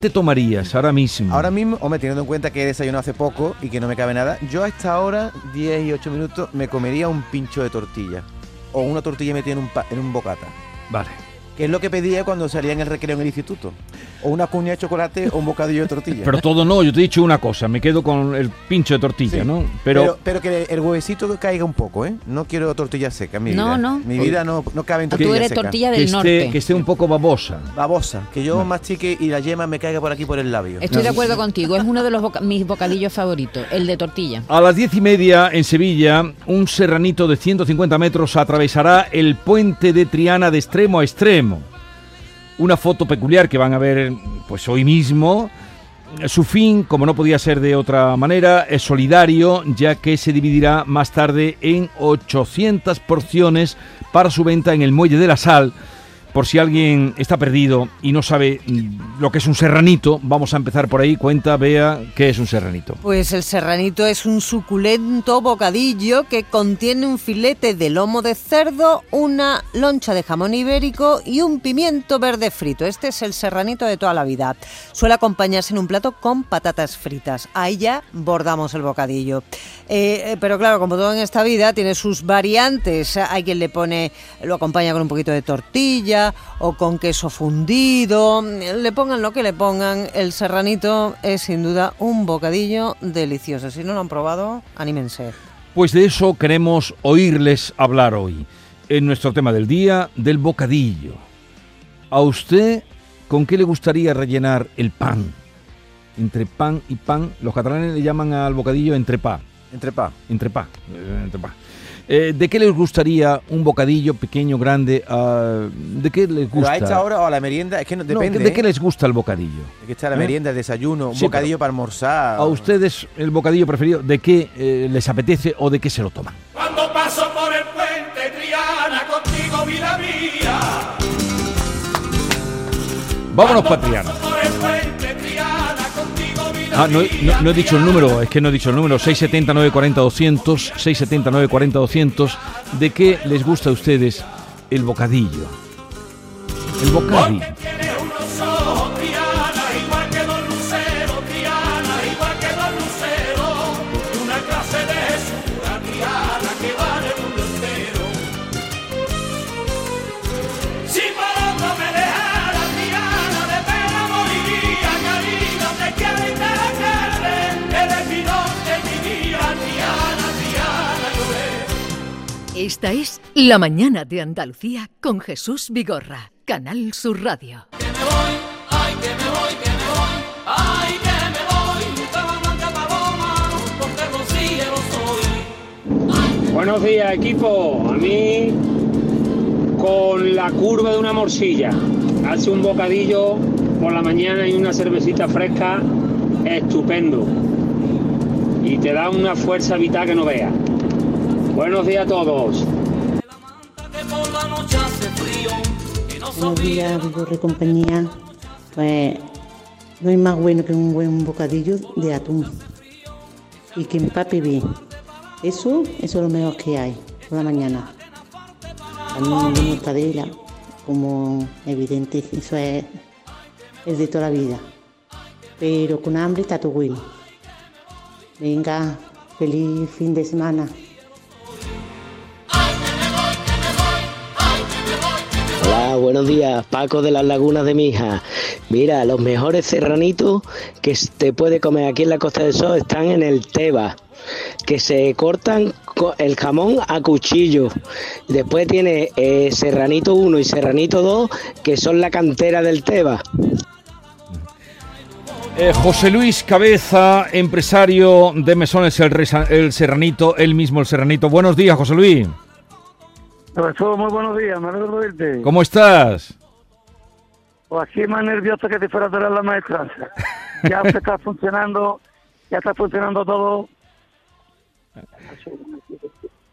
te tomarías ahora mismo? Ahora mismo, hombre, teniendo en cuenta que he desayunado hace poco y que no me cabe nada, yo a esta hora, 10 y 8 minutos, me comería un pincho de tortilla. O una tortilla metida en un, pa- en un bocata. Vale. Que es lo que pedía cuando salía en el recreo en el instituto. O una cuña de chocolate o un bocadillo de tortilla. Pero todo no, yo te he dicho una cosa, me quedo con el pincho de tortilla, Sí. ¿no? pero, Pero, pero que el huevecito caiga un poco, ¿eh? No quiero tortilla seca mi No, vida. no. Mi vida no, no cabe en Tú tortilla eres seca. tortilla que, del esté, norte. que esté un poco babosa. Babosa. Que yo Vale. mastique y la yema me caiga por aquí por el labio. Estoy de acuerdo contigo, es uno de los boca- mis bocadillos favoritos, el de tortilla. A las diez y media en Sevilla, un serranito de 150 metros atravesará el puente de Triana de extremo a extremo. Una foto peculiar que van a ver pues hoy mismo. Su fin, como no podía ser de otra manera, es solidario, ya que se dividirá más tarde en 800 porciones para su venta en el Muelle de la Sal. Por si alguien está perdido y no sabe lo que es un serranito, vamos a empezar por ahí. Cuenta, vea, qué es un serranito. Pues el serranito es un suculento bocadillo que contiene un filete de lomo de cerdo, una loncha de jamón ibérico y un pimiento verde frito. Este es el serranito de toda la vida. Suele acompañarse en un plato con patatas fritas. Ahí ya bordamos el bocadillo. Eh, eh, pero claro, como todo en esta vida, tiene sus variantes. Hay quien le pone, lo acompaña con un poquito de tortilla o con queso fundido. Le pongan lo que le pongan, el serranito es sin duda un bocadillo delicioso. Si no lo han probado, anímense. Pues de eso queremos oírles hablar hoy, en nuestro tema del día, del bocadillo. ¿A usted con qué le gustaría rellenar el pan? Entre pan y pan, los catalanes le llaman al bocadillo entrepá, Entrepá. entrepá, eh, entrepá. Eh, ¿De qué les gustaría un bocadillo pequeño, grande? ah, ¿De qué les Pero gusta? a esta hora o a la merienda, es que no, No, depende. ¿De qué ¿eh? les gusta el bocadillo? Es que está la ¿Eh? merienda, el desayuno, un Sí, bocadillo para almorzar. ¿A ustedes el bocadillo preferido de qué eh, les apetece o de qué se lo toman? Cuando paso por el puente Triana, contigo vida mía. Vámonos, Patriana. Ah, no, no- no he dicho el número, es que no he dicho el número. 679 40 200, 679 40 200. ¿De qué les gusta a ustedes el bocadillo? El bocadillo. Esta es La Mañana de Andalucía con Jesús Vigorra, Canal Sur Radio. Buenos días, equipo. A mí, con la curva de una morcilla, hace un bocadillo por la mañana y una cervecita fresca, estupendo. Y te da una fuerza vital que no veas. Buenos días a todos. Buenos días, y compañía. Pues no hay más bueno que un buen bocadillo de atún. Y que empape bien. Eso, eso es lo mejor que hay por la mañana. También de mortadela, como evidente, eso es el de toda la vida. Pero con hambre está todo bueno. Venga, feliz fin de semana. Buenos días, Paco de las Lagunas de Mija. Mira, los mejores serranitos que te puede comer aquí en la Costa del Sol están en el Teba, que se cortan co- el jamón a cuchillo. Después tiene eh, serranito 1 y serranito 2, que son la cantera del Teba. Eh, José Luis Cabeza, empresario de Mesones el, el Serranito, él mismo el Serranito. Buenos días, José Luis. Profesor, muy buenos días, me alegro de verte. ¿Cómo estás? O aquí más nervioso que si fuera a la maestranza. Ya se está funcionando, ya está funcionando todo.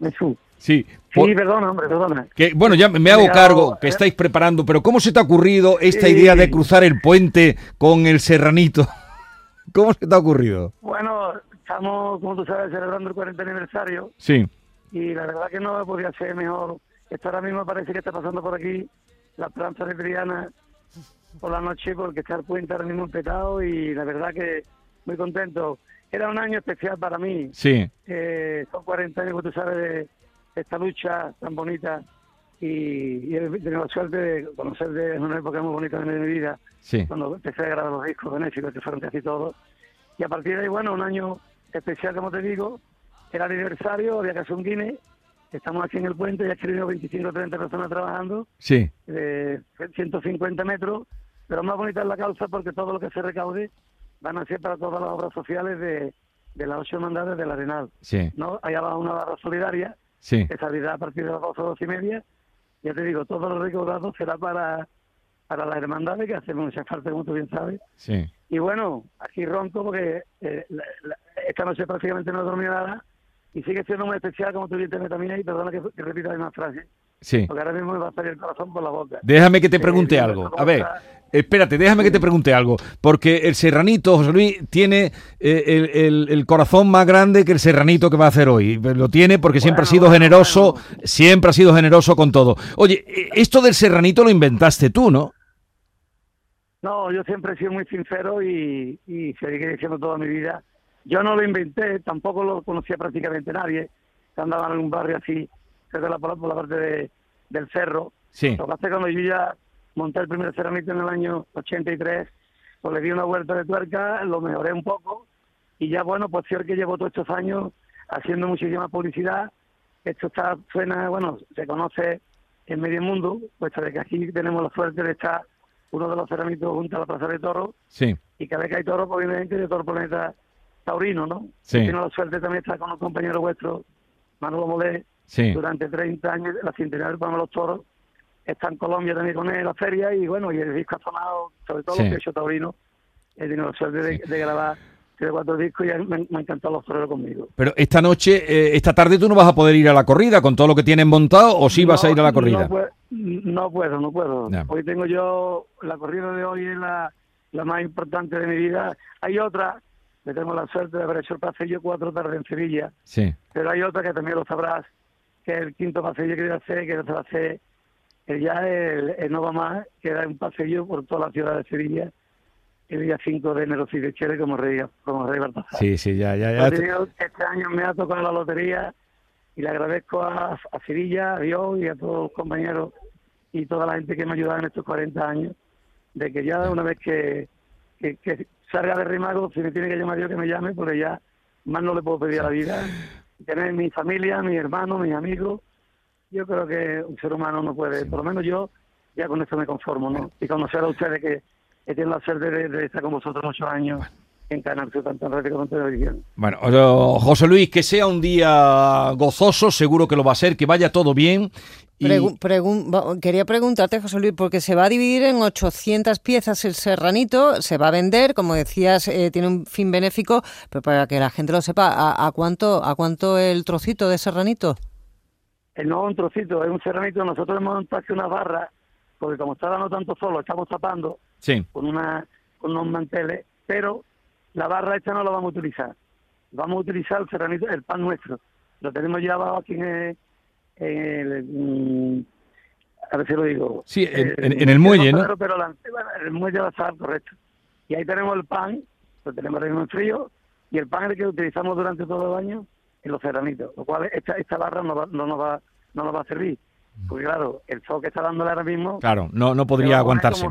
Jesús. Sí. Sí, por- perdona, hombre, perdona. que, bueno, ya me hago cargo que eh, estáis preparando, pero ¿cómo se te ha ocurrido esta Sí. idea de cruzar el puente con el Serranito? ¿Cómo se te ha ocurrido? Bueno, estamos, como tú sabes, celebrando el 40 aniversario Sí. y la verdad que no podía ser mejor. Esto ahora mismo parece que está pasando por aquí, la planta de Triana, por la noche porque está el puente ahora mismo petado y la verdad que muy contento. Era un año especial para mí. Sí. Eh, son 40 años, como tú sabes, de, esta lucha tan bonita y, y he tenido la suerte de conocer de una época muy bonita de mi vida, Sí. cuando empecé a grabar los discos benéficos que fueron casi todos. Y a partir de ahí, bueno, un año especial, como te digo, era el aniversario, había que hacer un Guinness, estamos aquí en el puente, ya escribimos 25 o 30 personas trabajando, Sí. de 150 metros, pero más bonita es la causa porque todo lo que se recaude van a ser para todas las obras sociales de, de las ocho hermandades del Arenal. Sí. ¿no? Allá va una barra solidaria Sí. que saldrá a partir de las 12 o 12 y media. Ya te digo, todo lo recaudado será para, para las hermandades que hacen mucha falta, como tú bien sabes. Sí. Y bueno, aquí ronco porque eh, la- la- esta noche prácticamente no he dormido nada y sigue siendo muy especial, como tú bien te mí ahí, perdona que, que repita la misma frase, Sí. porque ahora mismo me va a salir el corazón por la boca. Déjame que te Eh, pregunte algo. A ver, espérate, déjame que te pregunte algo. Porque el serranito, José Luis, tiene eh, el, el- el corazón más grande que el serranito que va a hacer hoy. Lo tiene porque siempre ha sido generoso, siempre ha sido generoso con todo. Oye, eh, esto del serranito lo inventaste tú, ¿no? No, yo siempre he sido muy sincero y, y seguiré diciendo toda mi vida. Yo no lo inventé, tampoco lo conocía prácticamente nadie. que Andaba en un barrio así, cerca de la, por la parte de- del cerro. Sí. Lo que hace cuando yo ya monté el primer ceramito en el año 83, pues le di una vuelta de tuerca, lo mejoré un poco y ya bueno, pues sí que llevo todos estos años haciendo muchísima publicidad. Esto está, suena, bueno, se conoce en medio mundo, puesto de que aquí tenemos la suerte de estar uno de los ceramitos junto a la Plaza de Toro Sí. y cada vez que hay toros, pues, obviamente, de todo el planeta taurino, ¿no? Sí. La suerte también de estar con un compañero vuestro, Manolo Molé, Sí. durante 30 años, la centenaria para los toros, está en Colombia también con él en la feria y bueno, y el disco ha sonado, sobre todo Sí. los que he hecho taurino, he tenido la suerte de, de grabar tres o cuatro discos y me, me han encantado los toreros conmigo. Pero esta noche, eh, esta tarde tú no vas a poder ir a la corrida con todo lo que tienen montado o sí vas a ir a la corrida. No, pue- no puedo, no puedo. Hoy tengo yo, la corrida de hoy es la, la más importante de mi vida. Hay otra, que tengo la suerte de haber hecho el pasillo cuatro tardes en Sevilla, Sí. pero hay otra que también lo sabrás, que es el quinto pasillo que voy a hacer, que se va a hacer el ya el, el No Va Más, que era un pasillo por toda la ciudad de Sevilla, el día 5 de enero, si de Chile, como rey, como rey Baltasar. Sí, sí, ya, ya, ya. Este año me ha tocado la lotería y le agradezco a, a Sevilla, a Dios y a todos los compañeros y toda la gente que me ha ayudado en estos 40 años, de que ya una vez que, que, que salga de Rimago, si me tiene que llamar Dios, que me llame, porque ya más no le puedo pedir a la vida. Tener mi familia, mis hermanos, mis amigos, yo creo que un ser humano no puede, por lo menos yo ya con eso me conformo, ¿no? Y conocer a ustedes que, que tienen la suerte de, de estar con vosotros ocho años Canal Sur, tanto en radio como en televisión. Bueno, José Luis, que sea un día gozoso, seguro que lo va a ser, que vaya todo bien. Y... Pregu- pregun- va- quería preguntarte, José Luis, porque se va a dividir en 800 piezas el serranito, se va a vender, como decías, eh, tiene un fin benéfico, pero para que la gente lo sepa, ¿a, a cuánto a cuánto el trocito de serranito? El nuevo un trocito, es un serranito, nosotros hemos montado aquí una barra, porque como está dando tanto solo, estamos tapando Sí. con una con unos manteles, pero la barra esta no la vamos a utilizar. Vamos a utilizar el serranito, el pan nuestro. Lo tenemos ya abajo aquí en el, en el, mm, a ver si lo digo. Sí, en- Eh, en- en el muelle, ¿no? Pero, la- el muelle va a estar correcto. Y ahí tenemos el pan, lo tenemos mismo en frío, y el pan es el que utilizamos durante todo el año en los serranitos, lo cual esta, esta barra no, va- no nos va no nos va a servir. Porque claro, el sol que está dándole ahora mismo Claro, no, no podría aguantarse.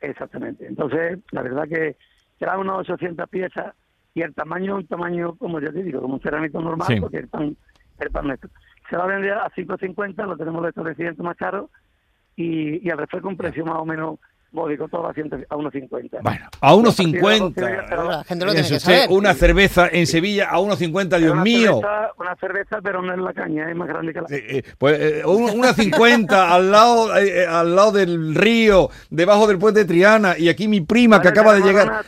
Exactamente. Entonces, la verdad que serán unas 800 piezas y el tamaño un tamaño, como yo te digo, como un cerámico normal, Sí. porque el pan, el pan nuestro. Se va a vender a 5.50, lo tenemos de establecimiento más caro y, y al refresco un precio más o menos módico, todo a, 100 a 1.50. Bueno, a Y partir de las 12 1.50. ya será- La gente lo tiene Eso, que sí, saber. una cerveza en Sevilla a 1.50, Dios una mío. Cerveza, una cerveza, pero no es la caña, es más grande que la Eh, eh, pues eh, un- una 50 al lado eh, eh, al lado del río, debajo del puente de Triana y aquí mi prima que acaba de llegar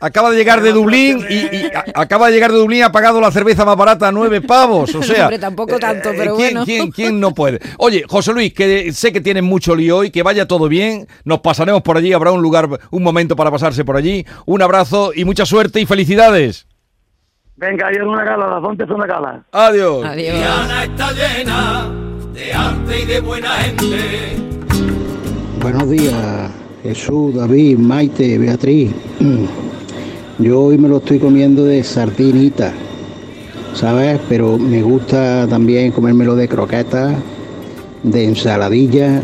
acaba de llegar de Dublín y, actuaciones- y a- acaba de llegar de Dublín y ha pagado la cerveza más barata a nueve pavos, o sea, Hombre, tampoco tanto, pero ¿quién, bueno. quién, quién no puede? Oye, José Luis, que sé que tienes mucho lío hoy, que vaya todo bien, nos pasaremos por allí, habrá un lugar, un momento para pasarse por allí. Un abrazo y mucha suerte y felicidades. Venga, ayer una gala, las 11 son una gala. Adiós. Triana está llena de arte y de buena gente. Buenos días, Jesús, David, Maite, Beatriz. Yo hoy me lo estoy comiendo de sardinita, ¿sabes? Pero me gusta también comérmelo de croquetas, de ensaladilla,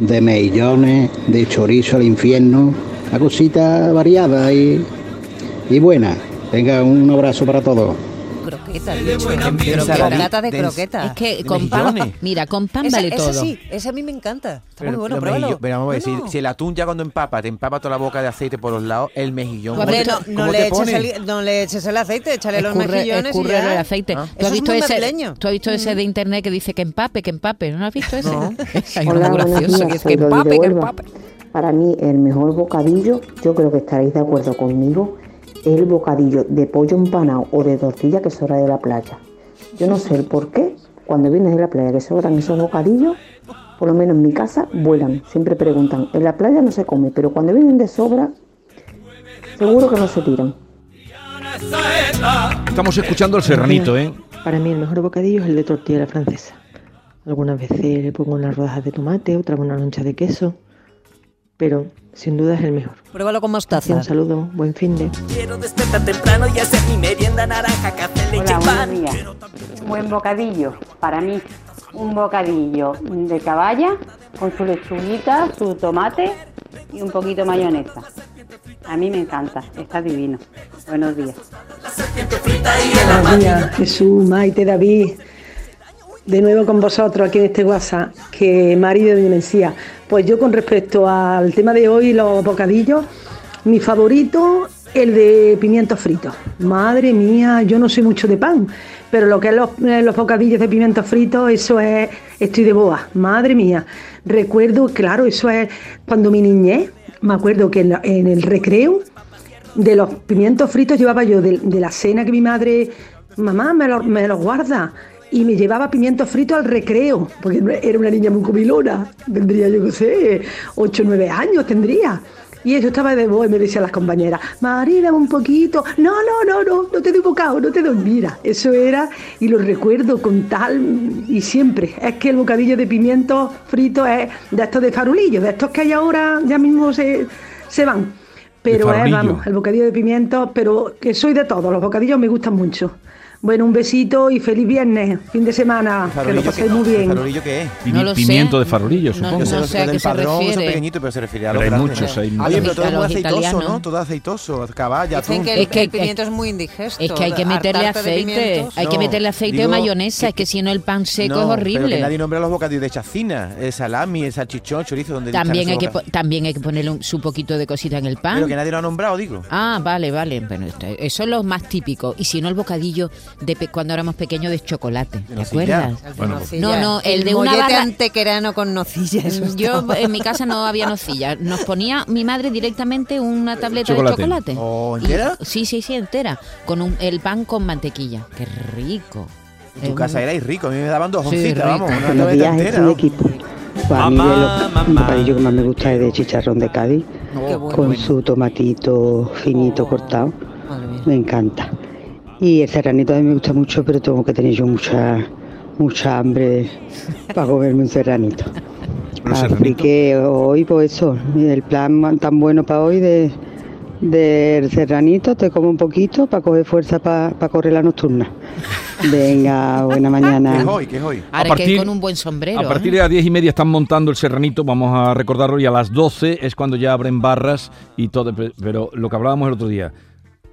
de mejillones, de chorizo al infierno. Una cosita variada y, y buena. Venga, un abrazo para todos. Croqueta, De dicho. buen ambiente. Croqueta Ensaladi- de de- croqueta. Es que de con pan, mira, con pan Ese- vale ese todo. sí, ese a mí me encanta. Está Pero muy bueno, pruébalo. mejillo- pero vamos a ver, No, si- no. si, el atún ya cuando empapa, te empapa toda la boca de aceite por los lados, el mejillón. ¿cómo Hombre, te- no, no le el, no le eches el aceite, échale los Escurre- mejillones y ya. el aceite. Ah. ¿Tú, Eso has es visto muy ese, tú has visto ese de internet que dice que empape, que empape? ¿No lo has visto ese? Hay Hola, gracioso días, que es empape, que empape. Para mí el mejor bocadillo, yo creo que estaréis de acuerdo conmigo, es el bocadillo de pollo empanado o de tortilla que sobra de la playa. Yo no sé el por qué, cuando vienes de la playa que sobran esos bocadillos, por lo menos en mi casa vuelan. Siempre preguntan, en la playa no se come, pero cuando vienen de sobra, seguro que no se tiran. Estamos escuchando el serranito, ¿eh? Para mí el mejor bocadillo es el de tortilla la francesa. Algunas veces le pongo unas rodajas de tomate, otras una loncha de queso, pero sin duda es el mejor. Pruébalo con mostaza. Un saludo, buen fin de. Quiero despertar temprano y hacer mi merienda naranja, café, leche Hola, y pan. buenos días. Buen bocadillo, para mí, un bocadillo de caballa con su lechuguita, su tomate y un poquito de mayonesa. A mí me encanta, está divino. Buenos días. Buenos días, Jesús, Maite, David. De nuevo con vosotros aquí en este WhatsApp, que marido de Mencía. Pues yo con respecto al tema de hoy, los bocadillos, mi favorito, el de pimientos fritos. Madre mía, yo no soy mucho de pan, pero lo que es los, eh, los bocadillos de pimientos fritos, eso es, estoy de boa. Madre mía, recuerdo, claro, eso es cuando mi niñez, me acuerdo que en, el recreo, de los pimientos fritos llevaba yo de, la cena que mi madre, mamá, me los me los guarda. Y me llevaba pimientos fritos al recreo, porque era una niña muy comilona. Tendría, yo qué sé, 8 o 9 años tendría. Y eso estaba de voz y me decían las compañeras, María, dame un poquito. No, no, no, no, no te doy bocado, no te doy. Mira, eso era, y lo recuerdo con tal, y siempre. Es que el bocadillo de pimientos fritos es de estos de farolillos, de estos que hay ahora, ya mismo se, se van. Pero es, farolillo. vamos, el bocadillo de pimientos, pero que soy de todos, los bocadillos me gustan mucho. Bueno, un besito y feliz viernes, fin de semana, que lo ¿Farolillo paséis muy bien. ¿Farolillo qué es? Pimi- No lo sé. pimiento de farolillo, No- supongo. No sé a qué del se son refiere. pequeñitos, pero se refiere a Pero los hay grandes. muchos, hay Oye, muchos. pero todo A es muy los aceitoso, italianos. ¿no? Todo aceitoso, caballa, Dicen atún. que el, Es que- el pimiento es muy indigesto. Es que hay que meterle hartarte de aceite, pimientos. hay que No, meterle aceite digo o mayonesa, es que si no el pan seco No, es Pero que horrible. nadie nombra los bocadillos de chacina, el salami, el salchichón, chorizo, donde También hay, que, po- también hay que ponerle un- su poquito de cosita en el pan. Pero que nadie lo ha nombrado, digo. Ah, vale, vale. Bueno, eso es lo más típico. Y si no, el bocadillo de pe- cuando éramos pequeños de chocolate. ¿Te nocilla. acuerdas? El Bueno. No, no, el de una barra- antequerano con nocilla. eso Yo en mi casa no había nocilla. Nos ponía mi madre directamente una tableta Chocolate. de chocolate. ¿O Y- entera? sí, sí, sí, entera. Con un- el pan con mantequilla. Qué rico. En tu Es casa erais rico, a mí me daban dos Sí, oncitas, vamos, una tableta entera. Pues a mí de los el que más me gusta es de chicharrón de Cádiz, Qué bueno. con su tomatito finito cortado. Madre mía. Me encanta. Y el serranito a mí me gusta mucho, pero tengo que tener yo mucha mucha hambre para comerme un serranito. Así que hoy, pues eso, el plan tan bueno para hoy de del serranito, te como un poquito para coger fuerza para correr la nocturna. Venga, buena ¿Qué es mañana. hoy? ¿Qué es hoy? Ahora A partir- que con un buen sombrero. A partir ¿eh? de las 10 y media están montando el serranito, vamos a recordarlo, y a las 12 es cuando ya abren barras y todo. pe- Pero lo que hablábamos el otro día,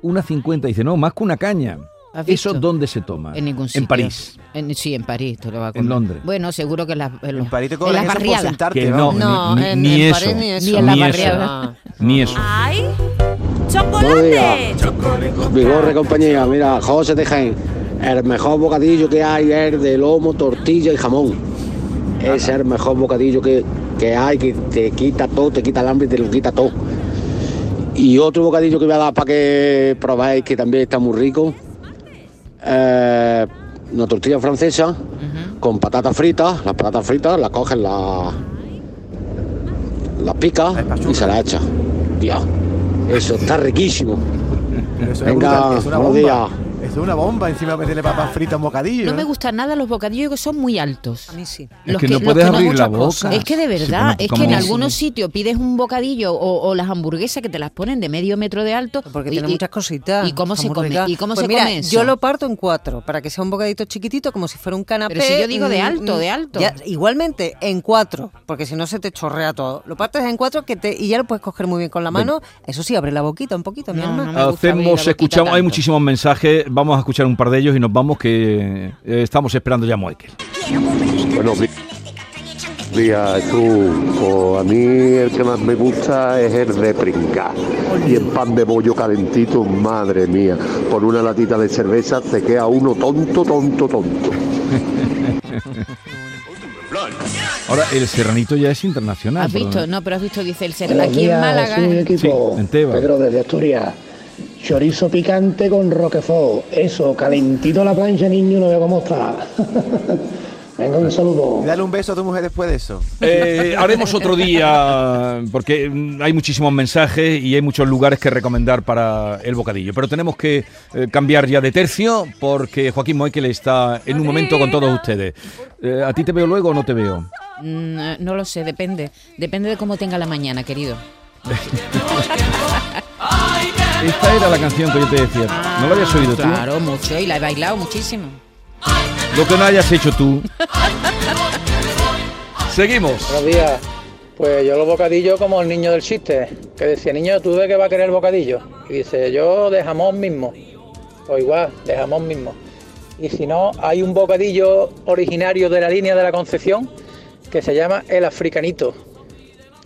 una 50, dice, no, más que una caña. ¿Eso dónde se toma? En ningún sitio. En París. En- sí, en París. Te lo va a En comer. Londres. Bueno, seguro que en, las- en, los- En París te en cobran las eso por sentarte, Que no. No, ni, en- ni en eso. París ni eso. Ni en la Ni eso. barriada. Ni eso. ¡Ay! ¡Chocolate! Vigorre compañía, mira, José de Jaén, el mejor bocadillo que hay es de lomo, tortilla y jamón. Ese es el mejor bocadillo que, que hay, que te quita todo, te quita el hambre y te lo quita todo. Y otro bocadillo que voy a dar para que probáis, que también está muy rico, eh, una tortilla francesa con patatas fritas, las patatas fritas las coges, las las picas y se las echas. Dios, eso está riquísimo. Pero eso es Venga, brutal, es una buenos bomba. días. Eso es una bomba encima de meterle papas fritas un bocadillo. No ¿eh? me gustan nada los bocadillos que son muy altos. A mí sí. Es que no puedes abrir la muchas boca. Es que de Sí, verdad, es que en algunos sitios pides un bocadillo o, o las hamburguesas que te las ponen de medio metro de alto. Porque y- tiene y- muchas cositas. ¿Y cómo se come? ¿Y cómo Pues se mira, come eso? Yo lo parto en cuatro para que sea un bocadito chiquitito, como si fuera un canapé. Pero si yo digo de mm, alto, mm, de alto. ya, igualmente, en cuatro, porque si no se te chorrea todo. Lo partes en cuatro que te, y ya lo puedes coger muy bien con la mano. Eso sí, abre la boquita un poquito, mi alma. Hacemos, escuchamos, hay muchísimos mensajes, vamos a escuchar un par de ellos y nos vamos que eh, estamos esperando ya a di- días, tú. Pues a mí el que más me gusta es el de pringar. Y el pan de bollo calentito, madre mía. Por una latita de cerveza se queda uno tonto, tonto, tonto. Ahora, el serranito ya es internacional. ¿Has visto? No, pero has visto, dice el ser. Buenos Aquí en Málaga. Equipo. Sí, en Teba. Pedro desde Asturias. Chorizo picante con roquefort. Eso, calentito a la plancha, niño, no veo cómo está. Venga, un saludo. Dale un beso a tu mujer después de eso. Eh, haremos otro día, porque hay muchísimos mensajes y hay muchos lugares que recomendar para el bocadillo. Pero tenemos que eh, cambiar ya de tercio, porque Joaquín Moekel está en un momento con todos ustedes. Eh, ¿A ti te veo luego o no te veo? Mm, eh, no lo sé, depende. Depende de cómo tenga la mañana, querido. Esta era la canción que yo te decía. ¿No la habías oído tú? Claro, mucho. Y la he bailado muchísimo. Lo que no hayas hecho tú. Seguimos. Buenos días. Pues yo los bocadillos como el niño del chiste, que decía, niño, ¿tú de qué va a querer el bocadillo? Y dice, yo de jamón mismo. O igual, de jamón mismo. Y si no, hay un bocadillo originario de la línea de la Concepción que se llama el africanito,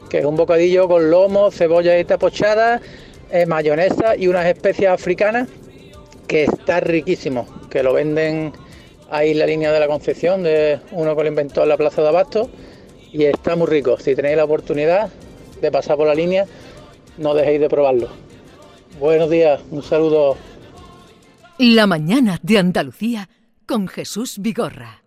que es un bocadillo con lomo, cebolla y pochada, eh, mayonesa y unas especias africanas que está riquísimo, que lo venden ahí en la línea de la Concepción, de uno que lo inventó en la Plaza de Abasto, y está muy rico. Si tenéis la oportunidad de pasar por la línea, no dejéis de probarlo. Buenos días, un saludo. La mañana de Andalucía con Jesús Vigorra.